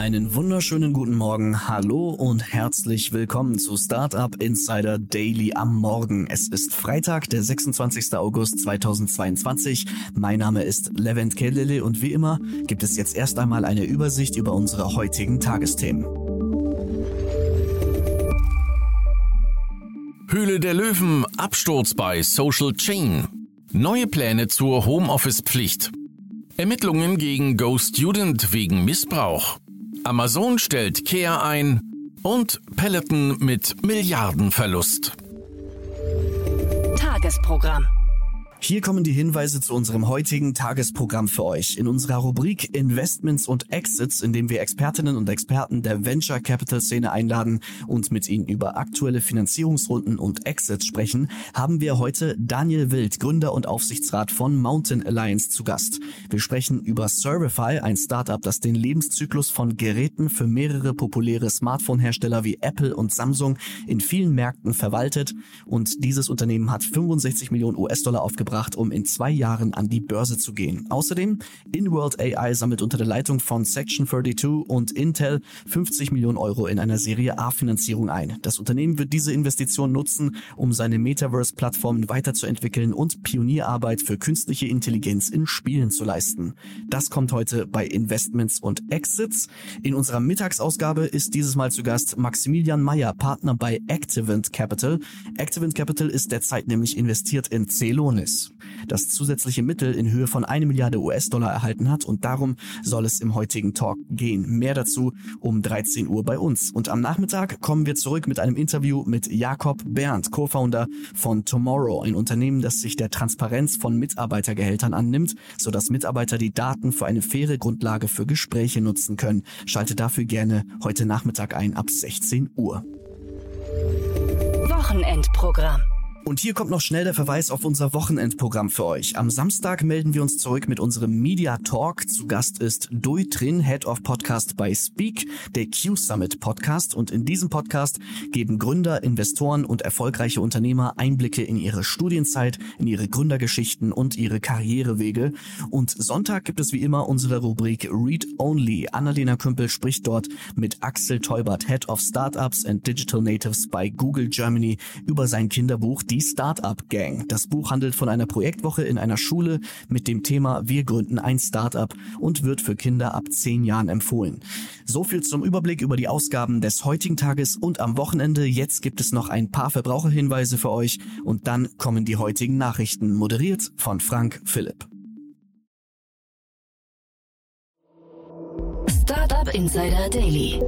Einen wunderschönen guten Morgen, hallo und herzlich willkommen zu Startup Insider Daily am Morgen. Es ist Freitag, der 26. August 2022. Mein Name ist Levent Kellele und wie immer gibt es jetzt erst einmal eine Übersicht über unsere heutigen Tagesthemen. Höhle der Löwen, Absturz bei Social Chain. Neue Pläne zur Homeoffice-Pflicht. Ermittlungen gegen Go Student wegen Missbrauch. Amazon stellt Care ein und Peloton mit Milliardenverlust. Tagesprogramm. Hier kommen die Hinweise zu unserem heutigen Tagesprogramm für euch. In unserer Rubrik Investments und Exits, in dem wir Expertinnen und Experten der Venture Capital Szene einladen und mit ihnen über aktuelle Finanzierungsrunden und Exits sprechen, haben wir heute Daniel Wild, Gründer und Aufsichtsrat von Mountain Alliance zu Gast. Wir sprechen über Servify, ein Startup, das den Lebenszyklus von Geräten für mehrere populäre Smartphone-Hersteller wie Apple und Samsung in vielen Märkten verwaltet und dieses Unternehmen hat 65 Millionen US-Dollar aufgebracht gebracht, um in zwei Jahren an die Börse zu gehen. Außerdem, InWorld AI sammelt unter der Leitung von Section 32 und Intel 50 Millionen Euro in einer Serie A-Finanzierung ein. Das Unternehmen wird diese Investition nutzen, um seine Metaverse-Plattformen weiterzuentwickeln und Pionierarbeit für künstliche Intelligenz in Spielen zu leisten. Das kommt heute bei Investments und Exits. In unserer Mittagsausgabe ist dieses Mal zu Gast Maximilian Meyer, Partner bei Activent Capital. Activent Capital ist derzeit nämlich investiert in Celonis das zusätzliche Mittel in Höhe von eine Milliarde US-Dollar erhalten hat und darum soll es im heutigen Talk gehen. Mehr dazu um 13 Uhr bei uns. Und am Nachmittag kommen wir zurück mit einem Interview mit Jakob Berndt, Co-Founder von Tomorrow, ein Unternehmen, das sich der Transparenz von Mitarbeitergehältern annimmt, sodass Mitarbeiter die Daten für eine faire Grundlage für Gespräche nutzen können. Schalte dafür gerne heute Nachmittag ein ab 16 Uhr. Wochenendprogramm. Und hier kommt noch schnell der Verweis auf unser Wochenendprogramm für euch. Am Samstag melden wir uns zurück mit unserem Media Talk. Zu Gast ist Dui Trin, Head of Podcast bei Speak, der Q Summit Podcast. Und in diesem Podcast geben Gründer, Investoren und erfolgreiche Unternehmer Einblicke in ihre Studienzeit, in ihre Gründergeschichten und ihre Karrierewege. Und Sonntag gibt es wie immer unsere Rubrik Read Only. Annalena Kümpel spricht dort mit Axel Teubert, Head of Startups and Digital Natives bei Google Germany über sein Kinderbuch die Startup Gang. Das Buch handelt von einer Projektwoche in einer Schule mit dem Thema Wir gründen ein Startup und wird für Kinder ab zehn Jahren empfohlen. So viel zum Überblick über die Ausgaben des heutigen Tages und am Wochenende. Jetzt gibt es noch ein paar Verbraucherhinweise für euch und dann kommen die heutigen Nachrichten, moderiert von Frank Philipp. Startup Insider Daily.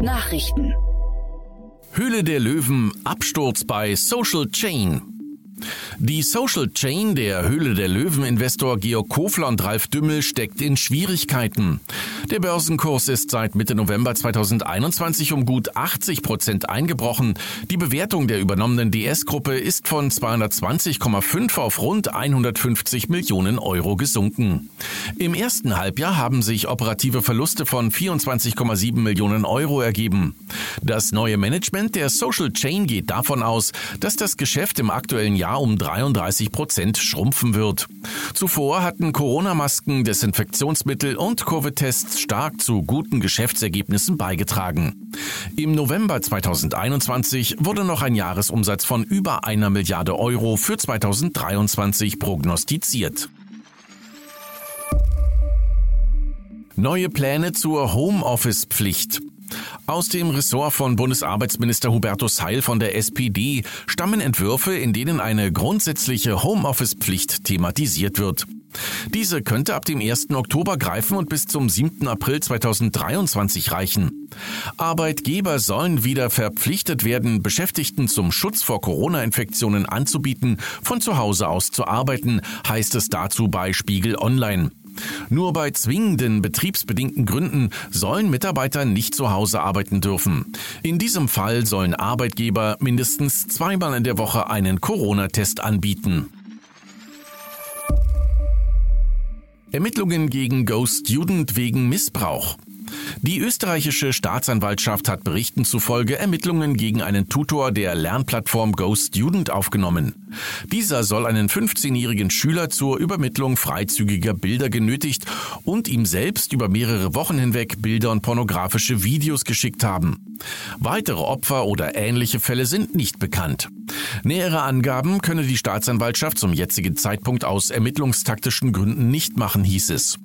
Nachrichten. Höhle der Löwen, Absturz bei Social Chain. Die Social Chain der Höhle der Löwen-Investor Georg Kofler und Ralf Dümmel steckt in Schwierigkeiten. Der Börsenkurs ist seit Mitte November 2021 um gut 80 Prozent eingebrochen. Die Bewertung der übernommenen DS-Gruppe ist von 220,5 auf rund 150 Millionen Euro gesunken. Im ersten Halbjahr haben sich operative Verluste von 24,7 Millionen Euro ergeben. Das neue Management der Social Chain geht davon aus, dass das Geschäft im aktuellen Jahr um 33 Prozent schrumpfen wird. Zuvor hatten Corona-Masken, Desinfektionsmittel und Covid-Tests stark zu guten Geschäftsergebnissen beigetragen. Im November 2021 wurde noch ein Jahresumsatz von über einer Milliarde Euro für 2023 prognostiziert. Neue Pläne zur Homeoffice-Pflicht. Aus dem Ressort von Bundesarbeitsminister Hubertus Heil von der SPD stammen Entwürfe, in denen eine grundsätzliche Homeoffice-Pflicht thematisiert wird. Diese könnte ab dem 1. Oktober greifen und bis zum 7. April 2023 reichen. Arbeitgeber sollen wieder verpflichtet werden, Beschäftigten zum Schutz vor Corona-Infektionen anzubieten, von zu Hause aus zu arbeiten, heißt es dazu bei Spiegel Online. Nur bei zwingenden betriebsbedingten Gründen sollen Mitarbeiter nicht zu Hause arbeiten dürfen. In diesem Fall sollen Arbeitgeber mindestens zweimal in der Woche einen Corona-Test anbieten. Ermittlungen gegen Ghost Student wegen Missbrauch. Die österreichische Staatsanwaltschaft hat Berichten zufolge Ermittlungen gegen einen Tutor der Lernplattform Go Student aufgenommen. Dieser soll einen 15-jährigen Schüler zur Übermittlung freizügiger Bilder genötigt und ihm selbst über mehrere Wochen hinweg Bilder und pornografische Videos geschickt haben. Weitere Opfer oder ähnliche Fälle sind nicht bekannt. Nähere Angaben könne die Staatsanwaltschaft zum jetzigen Zeitpunkt aus ermittlungstaktischen Gründen nicht machen, hieß es.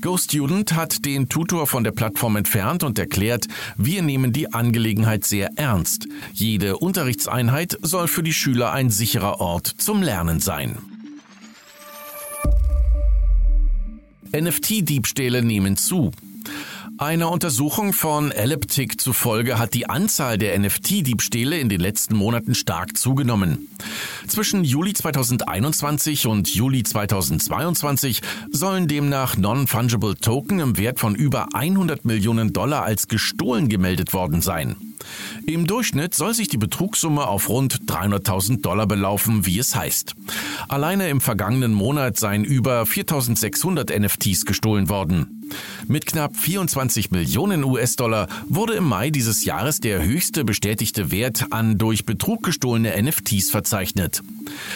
GoStudent hat den Tutor von der Plattform entfernt und erklärt, wir nehmen die Angelegenheit sehr ernst. Jede Unterrichtseinheit soll für die Schüler ein sicherer Ort zum Lernen sein. NFT-Diebstähle nehmen zu. Einer Untersuchung von Elliptic zufolge hat die Anzahl der NFT-Diebstähle in den letzten Monaten stark zugenommen. Zwischen Juli 2021 und Juli 2022 sollen demnach Non-Fungible Token im Wert von über 100 Millionen Dollar als gestohlen gemeldet worden sein. Im Durchschnitt soll sich die Betrugssumme auf rund 300.000 Dollar belaufen, wie es heißt. Alleine im vergangenen Monat seien über 4.600 NFTs gestohlen worden. Mit knapp 24 Millionen US-Dollar wurde im Mai dieses Jahres der höchste bestätigte Wert an durch Betrug gestohlene NFTs verzeichnet.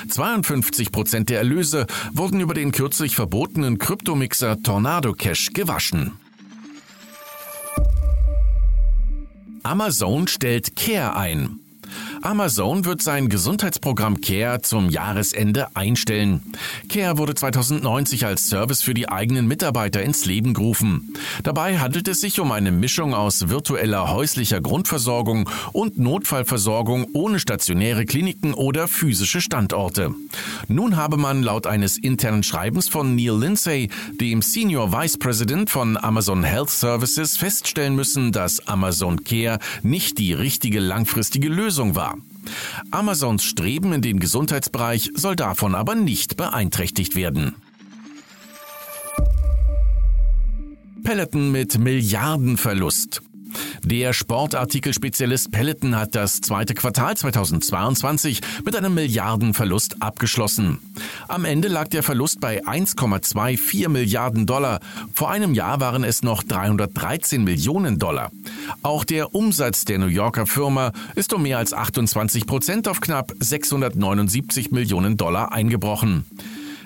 52 Prozent der Erlöse wurden über den kürzlich verbotenen Kryptomixer Tornado Cash gewaschen. Amazon stellt Care ein. Amazon wird sein Gesundheitsprogramm Care zum Jahresende einstellen. Care wurde 2090 als Service für die eigenen Mitarbeiter ins Leben gerufen. Dabei handelt es sich um eine Mischung aus virtueller häuslicher Grundversorgung und Notfallversorgung ohne stationäre Kliniken oder physische Standorte. Nun habe man laut eines internen Schreibens von Neil Lindsay, dem Senior Vice President von Amazon Health Services, feststellen müssen, dass Amazon Care nicht die richtige langfristige Lösung war. Amazons Streben in den Gesundheitsbereich soll davon aber nicht beeinträchtigt werden. Peloton mit Milliardenverlust. Der Sportartikelspezialist Peloton hat das zweite Quartal 2022 mit einem Milliardenverlust abgeschlossen. Am Ende lag der Verlust bei 1,24 Milliarden Dollar. Vor einem Jahr waren es noch 313 Millionen Dollar. Auch der Umsatz der New Yorker Firma ist um mehr als 28 Prozent auf knapp 679 Millionen Dollar eingebrochen.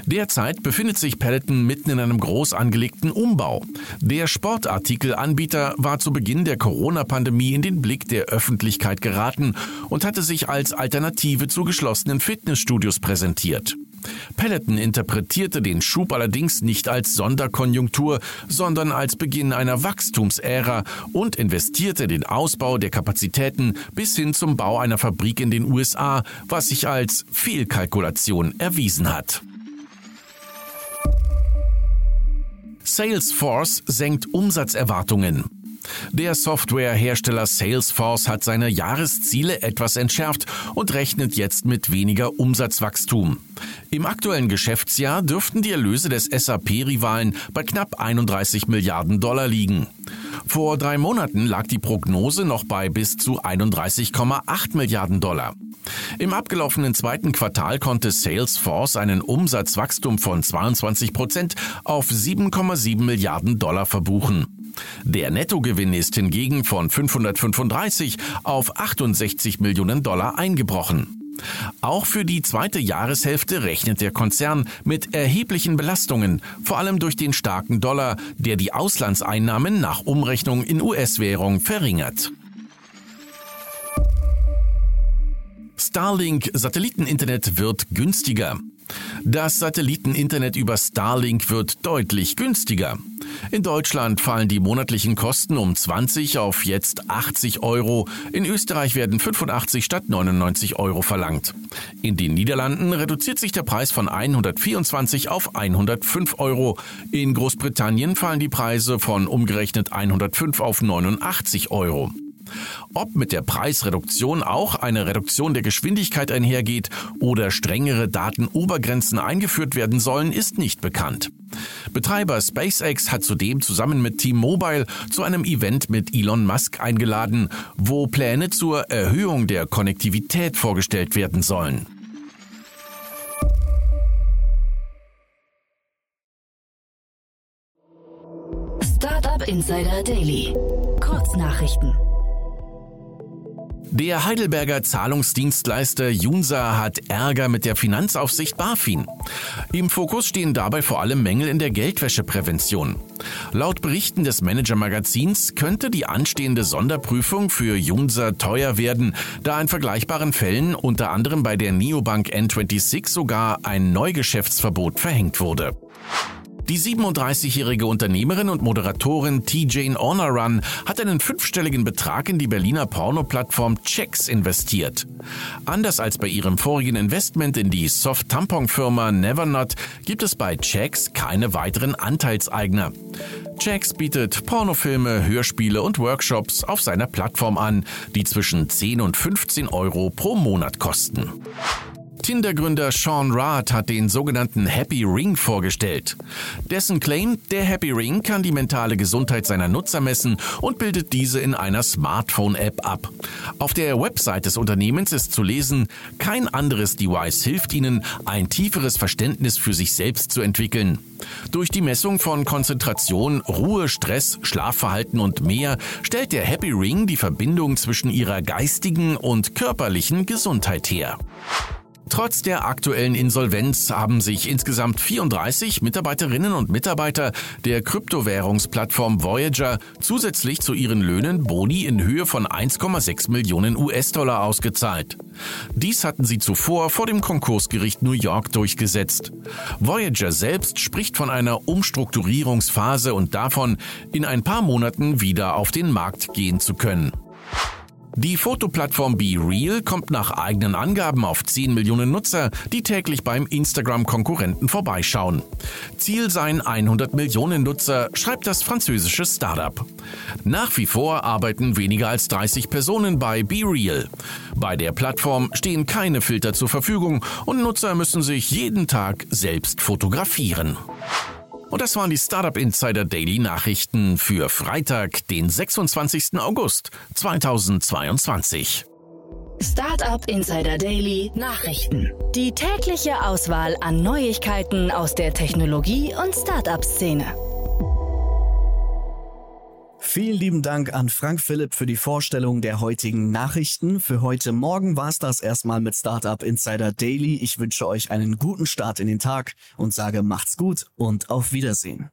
Derzeit befindet sich Peloton mitten in einem groß angelegten Umbau. Der Sportartikelanbieter war zu Beginn der Corona-Pandemie in den Blick der Öffentlichkeit geraten und hatte sich als Alternative zu geschlossenen Fitnessstudios präsentiert. Peloton interpretierte den Schub allerdings nicht als Sonderkonjunktur, sondern als Beginn einer Wachstumsära und investierte den Ausbau der Kapazitäten bis hin zum Bau einer Fabrik in den USA, was sich als Fehlkalkulation erwiesen hat. Salesforce senkt Umsatzerwartungen. Der Softwarehersteller Salesforce hat seine Jahresziele etwas entschärft und rechnet jetzt mit weniger Umsatzwachstum. Im aktuellen Geschäftsjahr dürften die Erlöse des SAP-Rivalen bei knapp 31 Milliarden Dollar liegen. Vor drei Monaten lag die Prognose noch bei bis zu 31,8 Milliarden Dollar. Im abgelaufenen zweiten Quartal konnte Salesforce einen Umsatzwachstum von 22 Prozent auf 7,7 Milliarden Dollar verbuchen. Der Nettogewinn ist hingegen von 535 auf 68 Millionen Dollar eingebrochen. Auch für die zweite Jahreshälfte rechnet der Konzern mit erheblichen Belastungen, vor allem durch den starken Dollar, der die Auslandseinnahmen nach Umrechnung in US-Währung verringert. Starlink Satelliteninternet wird günstiger. Das Satelliteninternet über Starlink wird deutlich günstiger. In Deutschland fallen die monatlichen Kosten um 20 auf jetzt 80 Euro. In Österreich werden 85 statt 99 Euro verlangt. In den Niederlanden reduziert sich der Preis von 124 auf 105 Euro. In Großbritannien fallen die Preise von umgerechnet 105 auf 89 Euro. Ob mit der Preisreduktion auch eine Reduktion der Geschwindigkeit einhergeht oder strengere Datenobergrenzen eingeführt werden sollen, ist nicht bekannt. Betreiber SpaceX hat zudem zusammen mit T-Mobile zu einem Event mit Elon Musk eingeladen, wo Pläne zur Erhöhung der Konnektivität vorgestellt werden sollen. Startup Insider Daily. Kurznachrichten. Der Heidelberger Zahlungsdienstleister Junsa hat Ärger mit der Finanzaufsicht BaFin. Im Fokus stehen dabei vor allem Mängel in der Geldwäscheprävention. Laut Berichten des Manager-Magazins könnte die anstehende Sonderprüfung für Junsa teuer werden, da in vergleichbaren Fällen unter anderem bei der Neobank N26 sogar ein Neugeschäftsverbot verhängt wurde. Die 37-jährige Unternehmerin und Moderatorin T-Jane Honorrun hat einen fünfstelligen Betrag in die Berliner Porno-Plattform Checks investiert. Anders als bei ihrem vorigen Investment in die Soft-Tampon-Firma Nevernot gibt es bei Checks keine weiteren Anteilseigner. Checks bietet Pornofilme, Hörspiele und Workshops auf seiner Plattform an, die zwischen 10 und 15 Euro pro Monat kosten. Tinder-Gründer Sean Rath hat den sogenannten Happy Ring vorgestellt. Dessen Claim, der Happy Ring kann die mentale Gesundheit seiner Nutzer messen und bildet diese in einer Smartphone-App ab. Auf der Website des Unternehmens ist zu lesen, kein anderes Device hilft ihnen, ein tieferes Verständnis für sich selbst zu entwickeln. Durch die Messung von Konzentration, Ruhe, Stress, Schlafverhalten und mehr stellt der Happy Ring die Verbindung zwischen ihrer geistigen und körperlichen Gesundheit her. Trotz der aktuellen Insolvenz haben sich insgesamt 34 Mitarbeiterinnen und Mitarbeiter der Kryptowährungsplattform Voyager zusätzlich zu ihren Löhnen Boni in Höhe von 1,6 Millionen US-Dollar ausgezahlt. Dies hatten sie zuvor vor dem Konkursgericht New York durchgesetzt. Voyager selbst spricht von einer Umstrukturierungsphase und davon, in ein paar Monaten wieder auf den Markt gehen zu können. Die Fotoplattform BeReal kommt nach eigenen Angaben auf 10 Millionen Nutzer, die täglich beim Instagram-Konkurrenten vorbeischauen. Ziel seien 100 Millionen Nutzer, schreibt das französische Startup. Nach wie vor arbeiten weniger als 30 Personen bei BeReal. Bei der Plattform stehen keine Filter zur Verfügung und Nutzer müssen sich jeden Tag selbst fotografieren. Und das waren die Startup Insider Daily Nachrichten für Freitag, den 26. August 2022. Startup Insider Daily Nachrichten. Die tägliche Auswahl an Neuigkeiten aus der Technologie- und Startup-Szene. Vielen lieben Dank an Frank Philipp für die Vorstellung der heutigen Nachrichten. Für heute Morgen war es das erstmal mit Startup Insider Daily. Ich wünsche euch einen guten Start in den Tag und sage macht's gut und auf Wiedersehen.